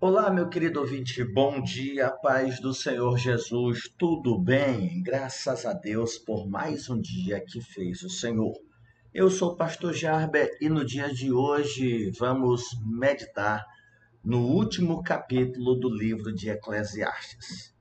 Olá, meu querido ouvinte, bom dia, paz do Senhor Jesus, tudo bem? Graças a Deus por mais um dia que fez o Senhor. Eu sou o pastor Jarber e no dia de hoje vamos meditar no último capítulo do livro de Eclesiastes.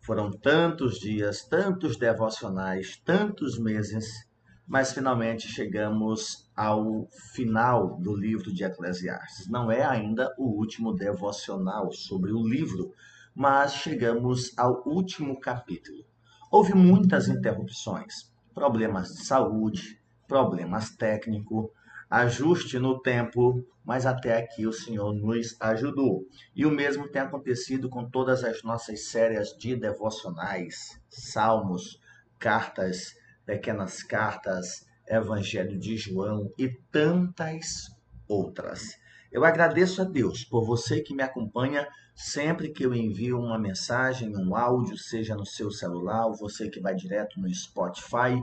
Foram tantos dias, tantos devocionais, tantos meses mas finalmente chegamos ao final do livro de Eclesiastes. Não é ainda o último devocional sobre o livro, mas chegamos ao último capítulo. Houve muitas interrupções, problemas de saúde, problemas técnicos, ajuste no tempo, mas até aqui o Senhor nos ajudou. E o mesmo tem acontecido com todas as nossas séries de devocionais, salmos, cartas Pequenas Cartas, Evangelho de João e tantas outras. Eu agradeço a Deus por você que me acompanha sempre que eu envio uma mensagem, um áudio, seja no seu celular, ou você que vai direto no Spotify.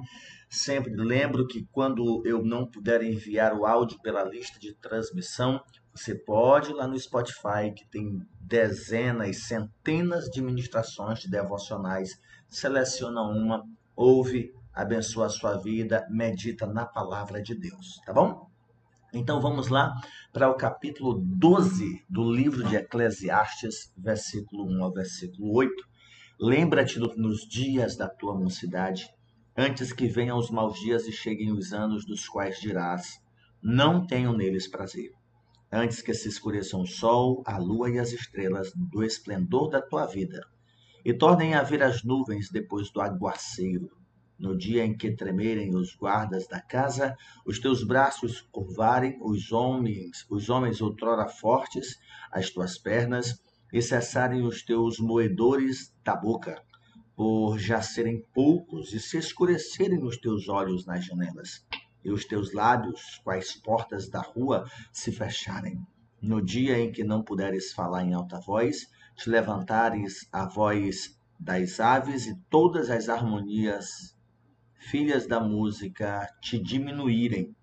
Sempre lembro que quando eu não puder enviar o áudio pela lista de transmissão, você pode ir lá no Spotify, que tem dezenas, centenas de ministrações de devocionais. Seleciona uma, ouve abençoa a sua vida, medita na palavra de Deus, tá bom? Então vamos lá para o capítulo 12 do livro de Eclesiastes, versículo 1 ao versículo 8. Lembra-te nos dias da tua mocidade, antes que venham os maus dias e cheguem os anos dos quais dirás: Não tenho neles prazer. Antes que se escureçam o sol, a lua e as estrelas do esplendor da tua vida, e tornem a vir as nuvens depois do aguaceiro no dia em que tremerem os guardas da casa, os teus braços curvarem, os homens, os homens outrora fortes, as tuas pernas, e cessarem os teus moedores da boca, por já serem poucos, e se escurecerem os teus olhos nas janelas, e os teus lábios, quais portas da rua, se fecharem. No dia em que não puderes falar em alta voz, te levantares a voz das aves e todas as harmonias filhas da música, te diminuírem,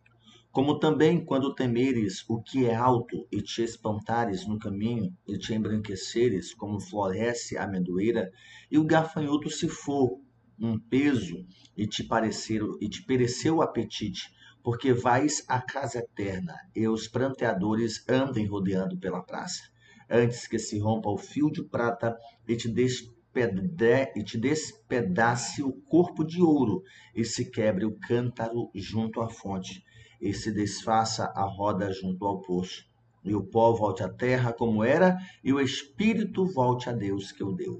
como também quando temeres o que é alto e te espantares no caminho e te embranqueceres como floresce a amendoeira, e o gafanhoto se for um peso e te parecer e te pereceu o apetite, porque vais à casa eterna, e os pranteadores andem rodeando pela praça, antes que se rompa o fio de prata e te des e te despedace o corpo de ouro, e se quebre o cântaro junto à fonte, e se desfaça a roda junto ao poço. E o pó volte à terra como era, e o espírito volte a Deus que o deu.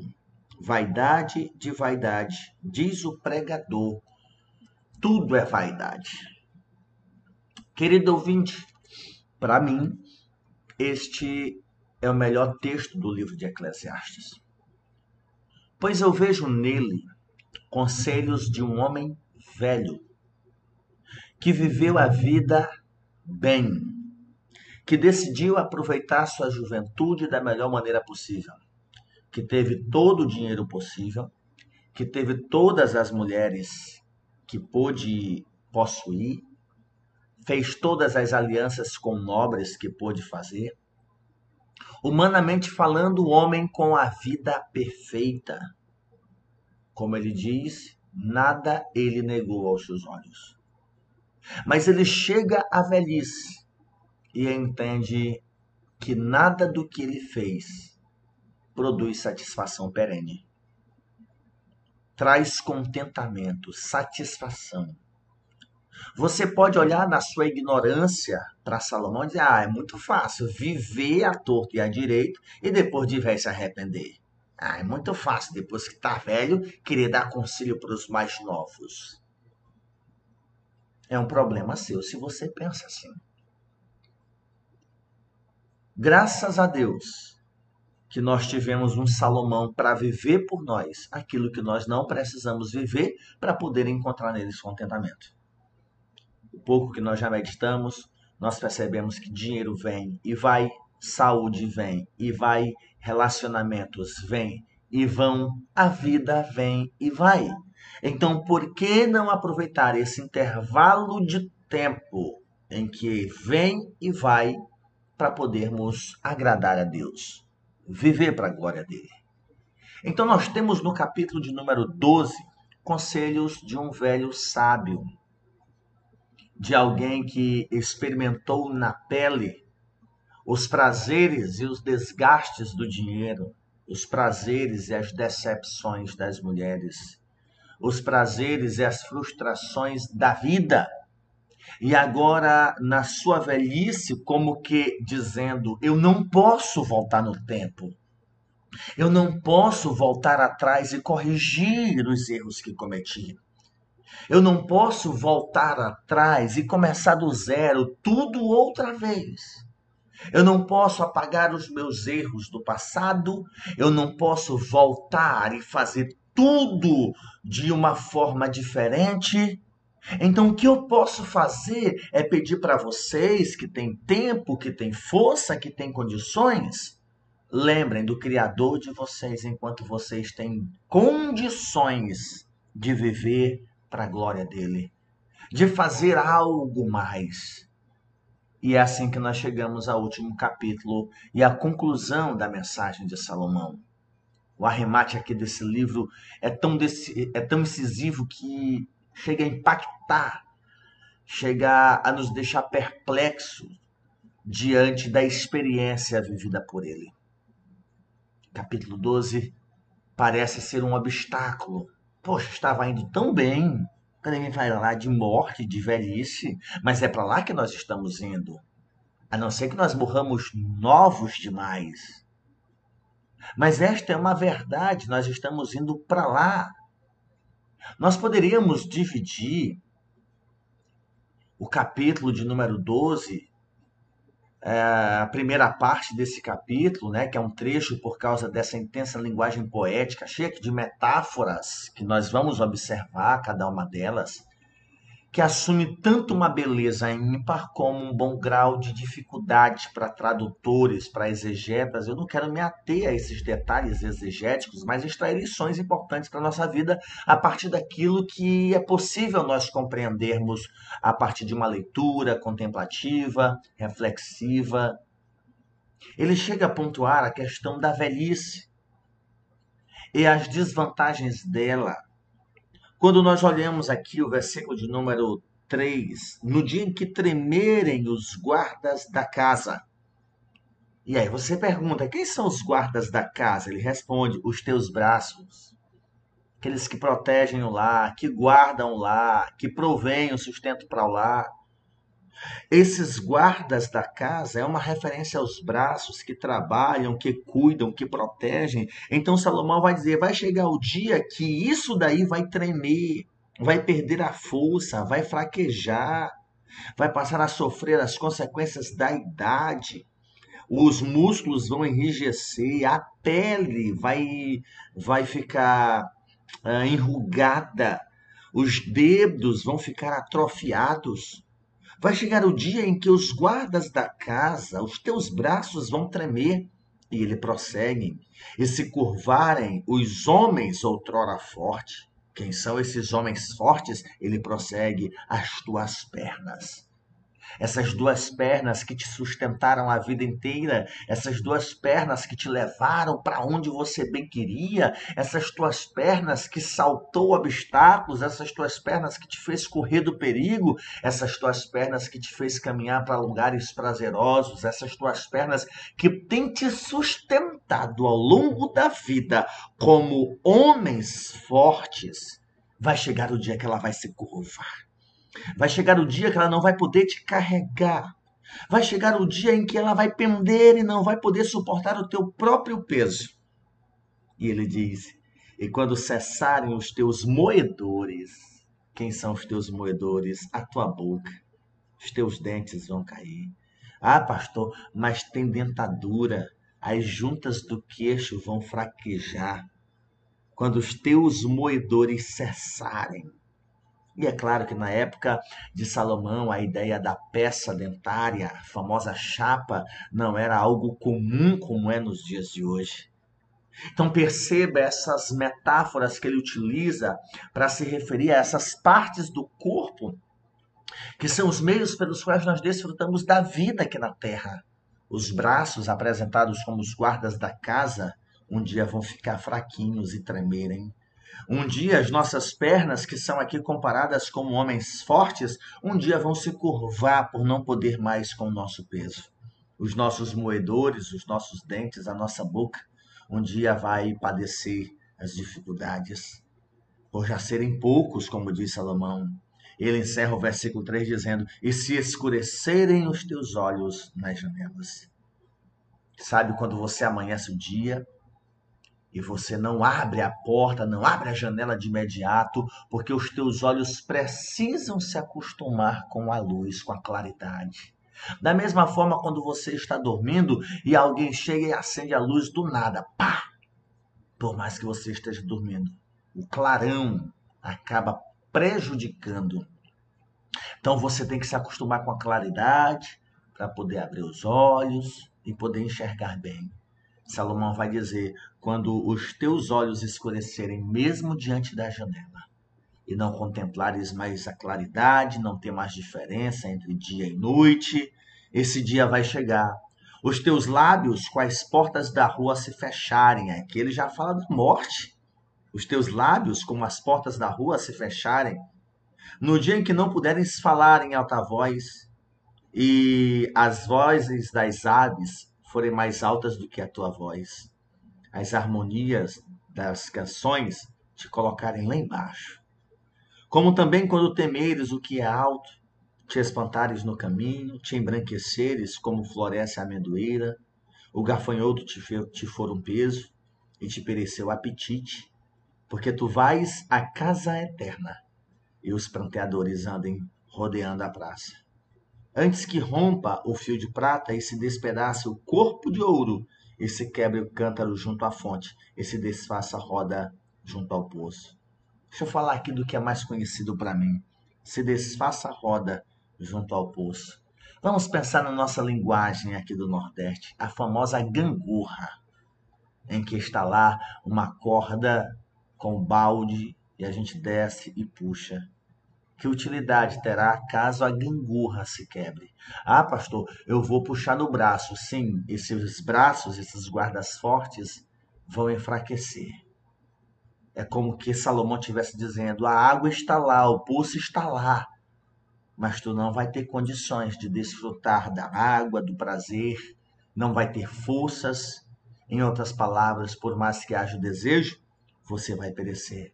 Vaidade de vaidade, diz o pregador, tudo é vaidade. Querido ouvinte, para mim, este é o melhor texto do livro de Eclesiastes pois eu vejo nele conselhos de um homem velho, que viveu a vida bem, que decidiu aproveitar sua juventude da melhor maneira possível, que teve todo o dinheiro possível, que teve todas as mulheres que pôde possuir, fez todas as alianças com nobres que pôde fazer, Humanamente falando, o homem com a vida perfeita. Como ele diz, nada ele negou aos seus olhos. Mas ele chega à velhice e entende que nada do que ele fez produz satisfação perene. Traz contentamento, satisfação você pode olhar na sua ignorância para Salomão e dizer: ah, é muito fácil viver a torto e a direito e depois de velho se arrepender. Ah, é muito fácil, depois que está velho, querer dar conselho para os mais novos. É um problema seu se você pensa assim. Graças a Deus que nós tivemos um Salomão para viver por nós aquilo que nós não precisamos viver para poder encontrar neles contentamento o pouco que nós já meditamos, nós percebemos que dinheiro vem e vai, saúde vem e vai, relacionamentos vem e vão, a vida vem e vai. Então, por que não aproveitar esse intervalo de tempo em que vem e vai para podermos agradar a Deus? viver para a glória dele. Então, nós temos no capítulo de número 12 conselhos de um velho sábio, de alguém que experimentou na pele os prazeres e os desgastes do dinheiro, os prazeres e as decepções das mulheres, os prazeres e as frustrações da vida. E agora, na sua velhice, como que dizendo: Eu não posso voltar no tempo. Eu não posso voltar atrás e corrigir os erros que cometi. Eu não posso voltar atrás e começar do zero, tudo outra vez. Eu não posso apagar os meus erros do passado, eu não posso voltar e fazer tudo de uma forma diferente. Então, o que eu posso fazer é pedir para vocês que têm tempo, que têm força, que têm condições, lembrem do Criador de vocês enquanto vocês têm condições de viver para a glória dele, de fazer algo mais. E é assim que nós chegamos ao último capítulo e à conclusão da mensagem de Salomão. O arremate aqui desse livro é tão, desse, é tão incisivo que chega a impactar, chega a nos deixar perplexos diante da experiência vivida por ele. Capítulo 12 parece ser um obstáculo. Poxa, estava indo tão bem, quando ele falar de morte, de velhice, mas é para lá que nós estamos indo. A não ser que nós morramos novos demais. Mas esta é uma verdade, nós estamos indo para lá. Nós poderíamos dividir o capítulo de número 12 é, a primeira parte desse capítulo, né, que é um trecho por causa dessa intensa linguagem poética, cheia de metáforas que nós vamos observar cada uma delas, que assume tanto uma beleza ímpar como um bom grau de dificuldade para tradutores, para exegetas. Eu não quero me ater a esses detalhes exegéticos, mas extrair lições importantes para a nossa vida a partir daquilo que é possível nós compreendermos a partir de uma leitura contemplativa, reflexiva. Ele chega a pontuar a questão da velhice e as desvantagens dela quando nós olhamos aqui o versículo de número 3, no dia em que tremerem os guardas da casa. E aí você pergunta: quem são os guardas da casa? Ele responde: os teus braços. Aqueles que protegem o lar, que guardam o lar, que provêm o sustento para o lar. Esses guardas da casa é uma referência aos braços que trabalham, que cuidam, que protegem. Então Salomão vai dizer: vai chegar o dia que isso daí vai tremer, vai perder a força, vai fraquejar, vai passar a sofrer as consequências da idade. Os músculos vão enrijecer, a pele vai, vai ficar uh, enrugada, os dedos vão ficar atrofiados Vai chegar o dia em que os guardas da casa, os teus braços vão tremer. E ele prossegue. E se curvarem os homens outrora fortes. Quem são esses homens fortes? Ele prossegue: as tuas pernas essas duas pernas que te sustentaram a vida inteira, essas duas pernas que te levaram para onde você bem queria, essas tuas pernas que saltou obstáculos, essas tuas pernas que te fez correr do perigo, essas tuas pernas que te fez caminhar para lugares prazerosos, essas tuas pernas que têm te sustentado ao longo da vida como homens fortes. Vai chegar o dia que ela vai se curvar Vai chegar o dia que ela não vai poder te carregar. Vai chegar o dia em que ela vai pender e não vai poder suportar o teu próprio peso. E ele diz: E quando cessarem os teus moedores, quem são os teus moedores? A tua boca. Os teus dentes vão cair. Ah, pastor, mas tem dentadura. As juntas do queixo vão fraquejar. Quando os teus moedores cessarem, e é claro que na época de Salomão, a ideia da peça dentária, a famosa chapa, não era algo comum como é nos dias de hoje. Então perceba essas metáforas que ele utiliza para se referir a essas partes do corpo que são os meios pelos quais nós desfrutamos da vida aqui na terra. Os braços apresentados como os guardas da casa um dia vão ficar fraquinhos e tremerem. Um dia as nossas pernas, que são aqui comparadas como homens fortes, um dia vão se curvar por não poder mais com o nosso peso. Os nossos moedores, os nossos dentes, a nossa boca, um dia vai padecer as dificuldades, por já serem poucos, como diz Salomão. Ele encerra o versículo 3 dizendo: E se escurecerem os teus olhos nas janelas. Sabe quando você amanhece o dia e você não abre a porta, não abre a janela de imediato, porque os teus olhos precisam se acostumar com a luz, com a claridade. Da mesma forma, quando você está dormindo e alguém chega e acende a luz do nada, pá! Por mais que você esteja dormindo, o clarão acaba prejudicando. Então você tem que se acostumar com a claridade para poder abrir os olhos e poder enxergar bem. Salomão vai dizer: quando os teus olhos escurecerem, mesmo diante da janela, e não contemplares mais a claridade, não ter mais diferença entre dia e noite, esse dia vai chegar. Os teus lábios, com as portas da rua se fecharem, aqui ele já fala da morte os teus lábios como as portas da rua se fecharem, no dia em que não puderes falar em alta voz, e as vozes das aves forem mais altas do que a tua voz, as harmonias das canções te colocarem lá embaixo. Como também quando temeres o que é alto, te espantares no caminho, te embranqueceres como floresce a amendoeira, o gafanhoto te, te for um peso e te pereceu o apetite, porque tu vais à casa eterna, e os pranteadores andem rodeando a praça. Antes que rompa o fio de prata e se despedace o corpo de ouro, e se quebre o cântaro junto à fonte, e se desfaça a roda junto ao poço. Deixa eu falar aqui do que é mais conhecido para mim. Se desfaça a roda junto ao poço. Vamos pensar na nossa linguagem aqui do Nordeste, a famosa gangorra, em que está lá uma corda com balde e a gente desce e puxa. Que utilidade terá caso a gangorra se quebre? Ah, pastor, eu vou puxar no braço. Sim, esses braços, esses guardas fortes, vão enfraquecer. É como que Salomão estivesse dizendo: a água está lá, o poço está lá, mas tu não vai ter condições de desfrutar da água, do prazer, não vai ter forças. Em outras palavras, por mais que haja o desejo, você vai perecer.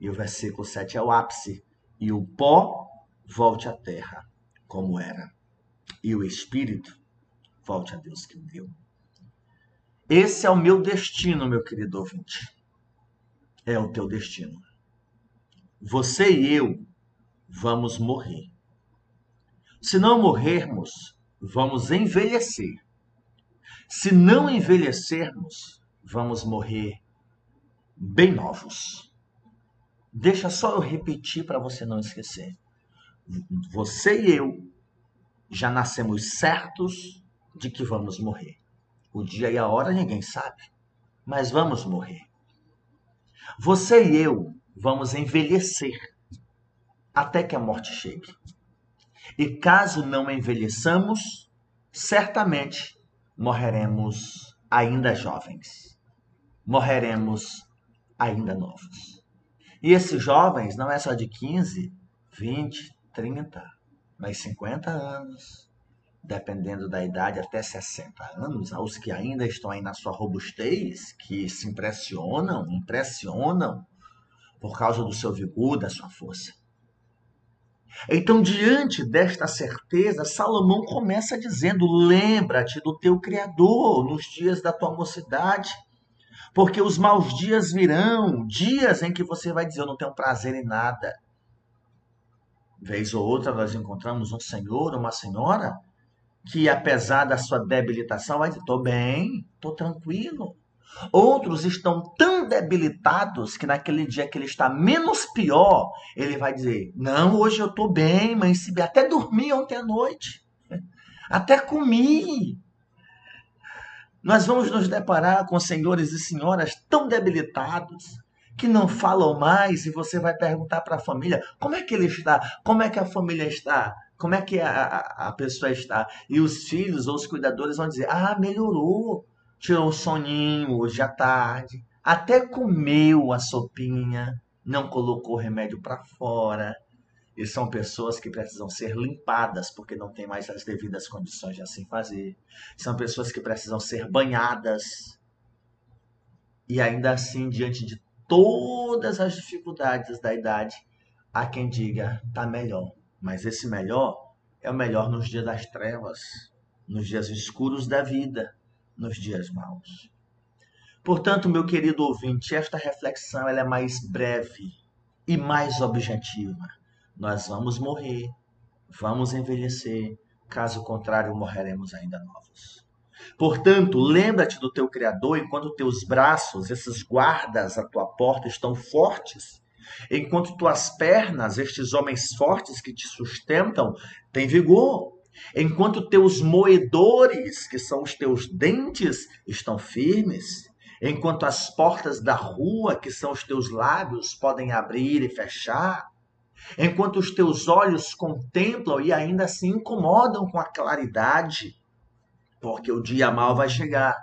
E o versículo 7 é o ápice. E o pó volte à terra, como era. E o espírito volte a Deus que o deu. Esse é o meu destino, meu querido ouvinte. É o teu destino. Você e eu vamos morrer. Se não morrermos, vamos envelhecer. Se não envelhecermos, vamos morrer bem novos. Deixa só eu repetir para você não esquecer. Você e eu já nascemos certos de que vamos morrer. O dia e a hora ninguém sabe, mas vamos morrer. Você e eu vamos envelhecer até que a morte chegue. E caso não envelheçamos, certamente morreremos ainda jovens. Morreremos ainda novos. E esses jovens não é só de 15, 20, 30, mas 50 anos, dependendo da idade, até 60 anos, aos que ainda estão aí na sua robustez, que se impressionam, impressionam por causa do seu vigor, da sua força. Então, diante desta certeza, Salomão começa dizendo: Lembra-te do teu Criador nos dias da tua mocidade porque os maus dias virão, dias em que você vai dizer: Eu não tenho prazer em nada. Vez ou outra nós encontramos um senhor, uma senhora, que apesar da sua debilitação vai dizer: Estou bem, estou tranquilo. Outros estão tão debilitados que naquele dia que ele está menos pior, ele vai dizer: Não, hoje eu estou bem, mas até dormi ontem à noite, até comi, nós vamos nos deparar com senhores e senhoras tão debilitados que não falam mais e você vai perguntar para a família como é que ele está, como é que a família está. Como é que a, a, a pessoa está? E os filhos ou os cuidadores vão dizer: Ah, melhorou. Tirou um soninho hoje à tarde. Até comeu a sopinha. Não colocou remédio para fora. E são pessoas que precisam ser limpadas porque não tem mais as devidas condições de assim fazer. São pessoas que precisam ser banhadas. E ainda assim, diante de todas as dificuldades da idade, há quem diga, tá melhor. Mas esse melhor é o melhor nos dias das trevas, nos dias escuros da vida, nos dias maus. Portanto, meu querido ouvinte, esta reflexão ela é mais breve e mais objetiva. Nós vamos morrer, vamos envelhecer, caso contrário, morreremos ainda novos. Portanto, lembra-te do teu Criador enquanto teus braços, esses guardas à tua porta, estão fortes, enquanto tuas pernas, estes homens fortes que te sustentam, têm vigor, enquanto teus moedores, que são os teus dentes, estão firmes, enquanto as portas da rua, que são os teus lábios, podem abrir e fechar, enquanto os teus olhos contemplam e ainda se incomodam com a claridade, porque o dia mal vai chegar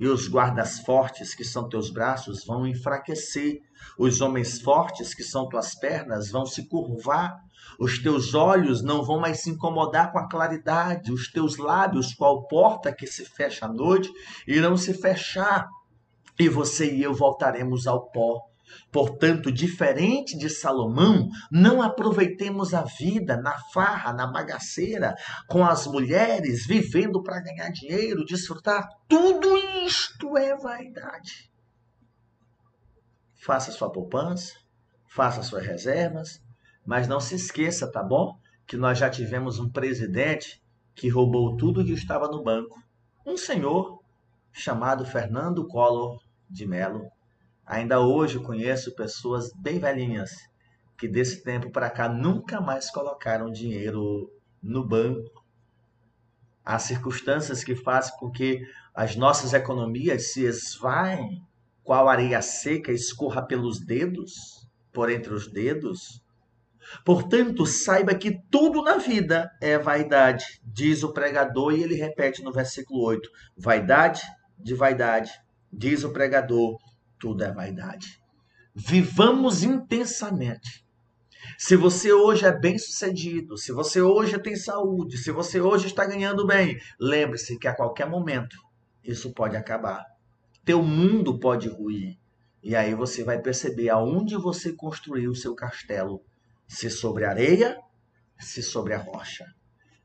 e os guardas fortes, que são teus braços, vão enfraquecer. Os homens fortes, que são tuas pernas, vão se curvar. Os teus olhos não vão mais se incomodar com a claridade. Os teus lábios, qual porta que se fecha à noite, irão se fechar. E você e eu voltaremos ao pó. Portanto, diferente de Salomão, não aproveitemos a vida na farra, na bagaceira, com as mulheres, vivendo para ganhar dinheiro, desfrutar. Tudo isto é vaidade. Faça sua poupança, faça suas reservas, mas não se esqueça, tá bom? Que nós já tivemos um presidente que roubou tudo que estava no banco. Um senhor chamado Fernando Collor de Mello Ainda hoje conheço pessoas bem velhinhas que desse tempo para cá nunca mais colocaram dinheiro no banco. Há circunstâncias que fazem com que as nossas economias se esvaem, qual areia seca escorra pelos dedos, por entre os dedos. Portanto, saiba que tudo na vida é vaidade, diz o pregador, e ele repete no versículo 8: vaidade de vaidade, diz o pregador, tudo é vaidade. Vivamos intensamente. Se você hoje é bem sucedido, se você hoje tem saúde, se você hoje está ganhando bem, lembre-se que a qualquer momento isso pode acabar. Teu mundo pode ruir. E aí você vai perceber aonde você construiu o seu castelo. Se sobre areia, se sobre a rocha.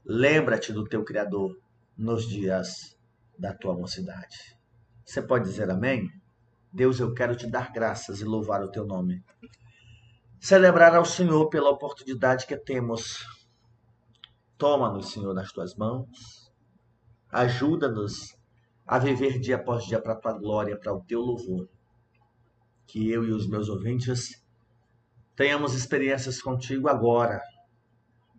Lembra-te do teu Criador nos dias da tua mocidade. Você pode dizer amém? Deus, eu quero te dar graças e louvar o teu nome. Celebrar ao Senhor pela oportunidade que temos. Toma-nos, Senhor, nas tuas mãos. Ajuda-nos a viver dia após dia para a tua glória, para o teu louvor. Que eu e os meus ouvintes tenhamos experiências contigo agora,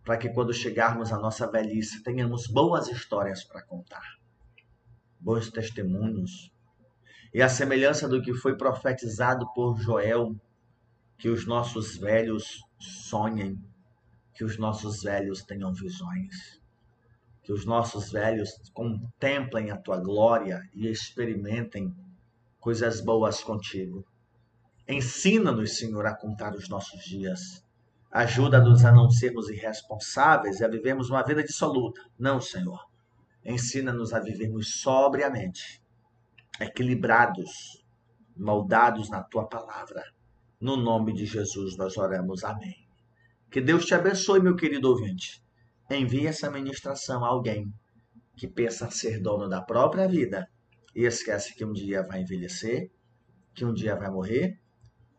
para que quando chegarmos à nossa velhice tenhamos boas histórias para contar, bons testemunhos, e a semelhança do que foi profetizado por Joel, que os nossos velhos sonhem, que os nossos velhos tenham visões, que os nossos velhos contemplem a tua glória e experimentem coisas boas contigo. Ensina-nos, Senhor, a contar os nossos dias. Ajuda-nos a não sermos irresponsáveis e a vivermos uma vida dissoluta. Não, Senhor. Ensina-nos a vivermos sobriamente equilibrados, moldados na tua palavra. No nome de Jesus nós oramos. Amém. Que Deus te abençoe, meu querido ouvinte. Envie essa ministração a alguém que pensa ser dono da própria vida e esquece que um dia vai envelhecer, que um dia vai morrer,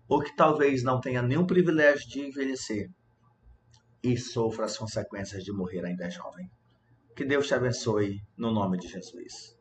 ou que talvez não tenha nenhum privilégio de envelhecer e sofra as consequências de morrer ainda jovem. Que Deus te abençoe no nome de Jesus.